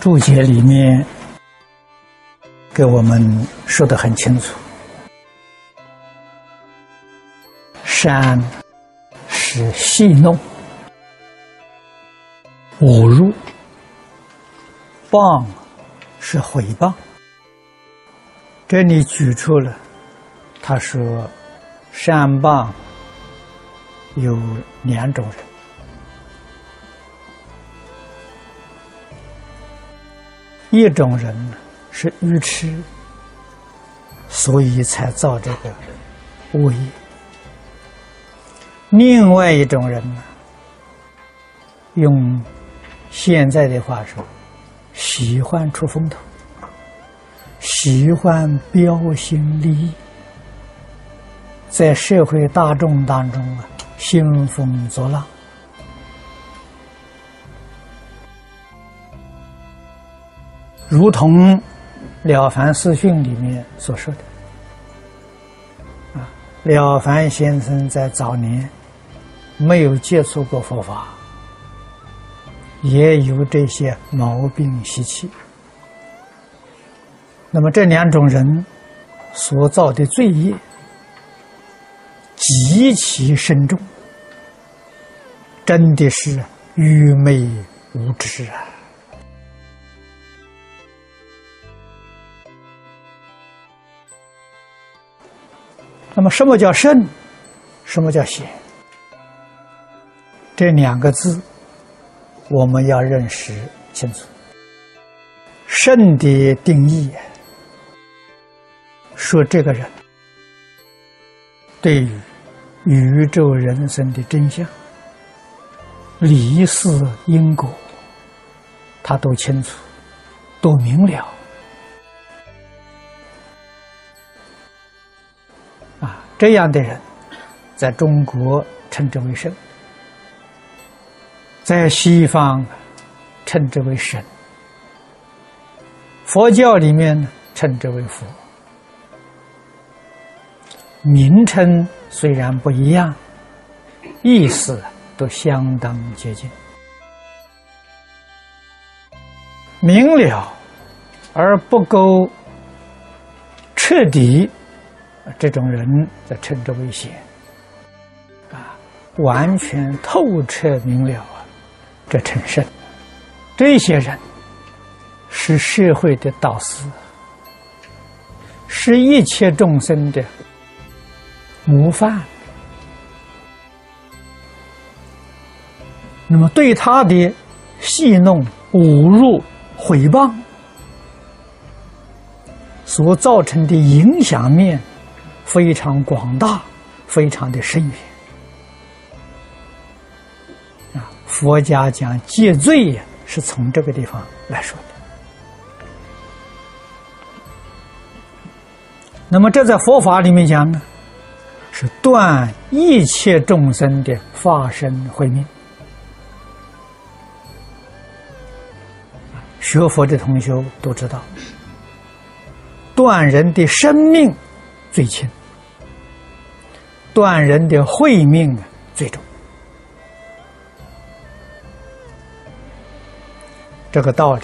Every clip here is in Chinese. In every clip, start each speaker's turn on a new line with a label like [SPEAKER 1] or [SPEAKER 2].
[SPEAKER 1] 注解里面给我们说的很清楚，善是戏弄、侮辱；谤是毁谤。这里举出了，他说善谤有两种人。一种人呢是愚痴，所以才造这个恶业；另外一种人呢，用现在的话说，喜欢出风头，喜欢标新立异，在社会大众当中啊，兴风作浪。如同《了凡四训》里面所说的，啊，了凡先生在早年没有接触过佛法，也有这些毛病习气。那么这两种人所造的罪业极其深重，真的是愚昧无知啊！那么，什么叫圣？什么叫贤？这两个字，我们要认识清楚。圣的定义，说这个人对于宇宙人生的真相、理事因果，他都清楚，都明了。这样的人，在中国称之为圣，在西方称之为神，佛教里面称之为佛。名称虽然不一样，意思都相当接近。明了而不够彻底。这种人则称之为贤，啊，完全透彻明了啊，这称圣。这些人是社会的导师，是一切众生的模范。那么，对他的戏弄、侮辱、毁谤所造成的影响面。非常广大，非常的深远啊！佛家讲戒罪呀，是从这个地方来说的。那么这在佛法里面讲呢，是断一切众生的发生慧命。学佛的同学都知道，断人的生命最轻。断人的慧命啊，最重。这个道理，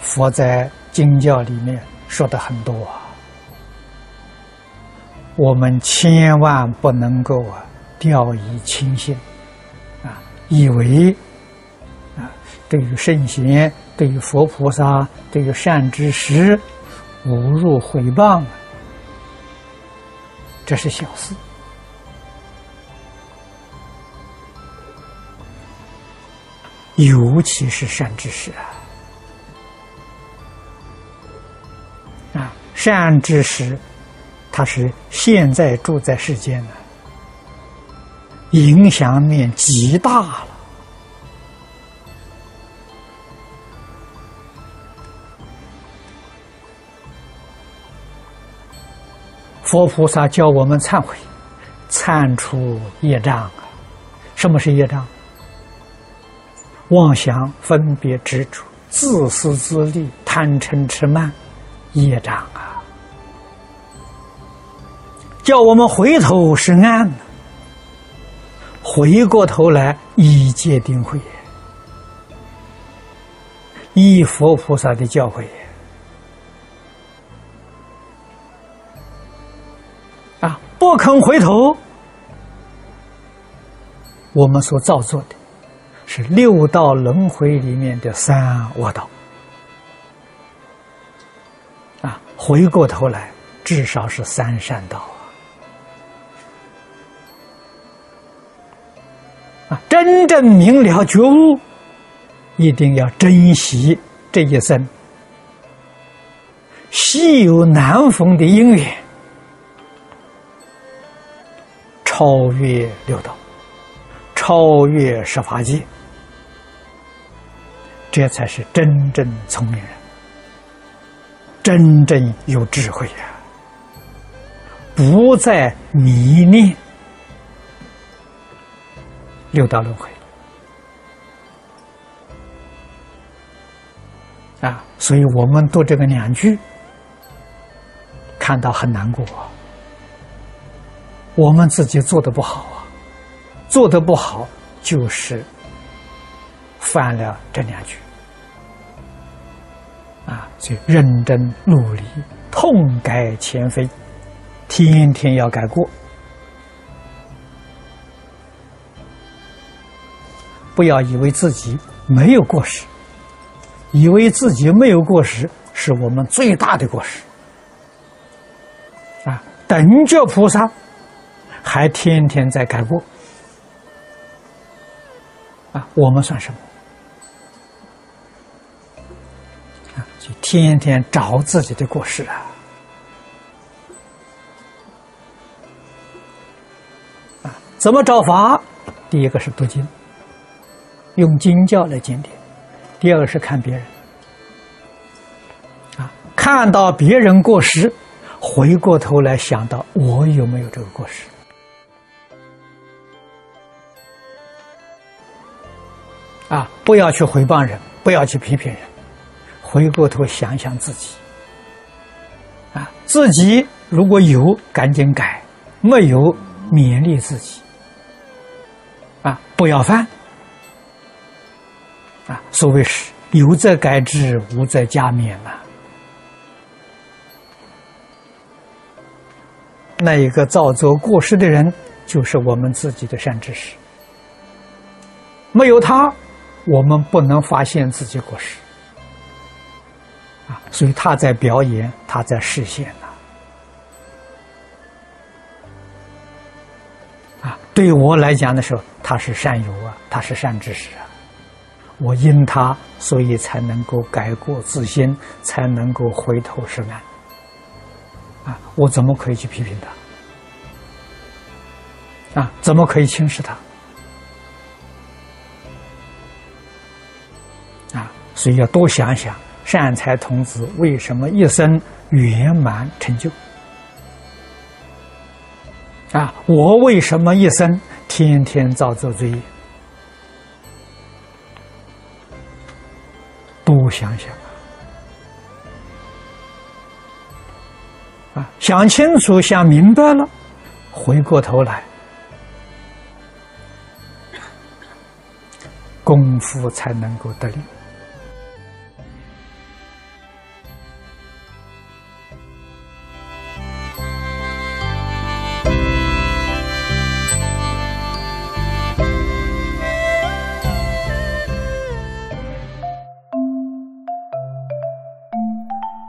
[SPEAKER 1] 佛在经教里面说的很多啊。我们千万不能够啊掉以轻心啊，以为啊对于圣贤、对于佛菩萨、对于善知识侮辱毁谤。这是小事，尤其是善知识啊！啊，善知识，它是现在住在世间的，影响面极大了。佛菩萨教我们忏悔，忏除业障啊！什么是业障？妄想、分别、执着、自私自利、贪嗔痴慢，业障啊！叫我们回头是岸，回过头来一戒定慧，依佛菩萨的教诲不肯回头，我们所造作的是六道轮回里面的三恶道啊，回过头来，至少是三善道啊！啊，真正明了觉悟。一定要珍惜这一生稀有难逢的因缘，超越六道，超越十法界，这才是真正聪明人，真正有智慧呀！不再迷恋六道轮回。啊，所以我们读这个两句，看到很难过。我们自己做的不好啊，做的不好就是犯了这两句。啊，所以认真努力，痛改前非，天天要改过，不要以为自己没有过失。以为自己没有过失，是我们最大的过失。啊，等觉菩萨还天天在改过，啊，我们算什么？啊，就天天找自己的过失啊！啊，怎么找法？第一个是读经，用经教来检点。第二个是看别人，啊，看到别人过失，回过头来想到我有没有这个过失，不要去回谤人，不要去批评人，回过头想想自己，啊，自己如果有赶紧改，没有勉励自己，啊，不要犯。啊，所谓是有则改之，无则加勉嘛。那一个造作过失的人，就是我们自己的善知识。没有他，我们不能发现自己过失。啊，所以他在表演，他在示现呐。啊，对我来讲的时候，他是善友啊，他是善知识啊。我因他，所以才能够改过自新，才能够回头是岸。啊，我怎么可以去批评他？啊，怎么可以轻视他？所以要多想想，善财童子为什么一生圆满成就？啊，我为什么一生天天造作罪业？多想想啊！想清楚、想明白了，回过头来，功夫才能够得力。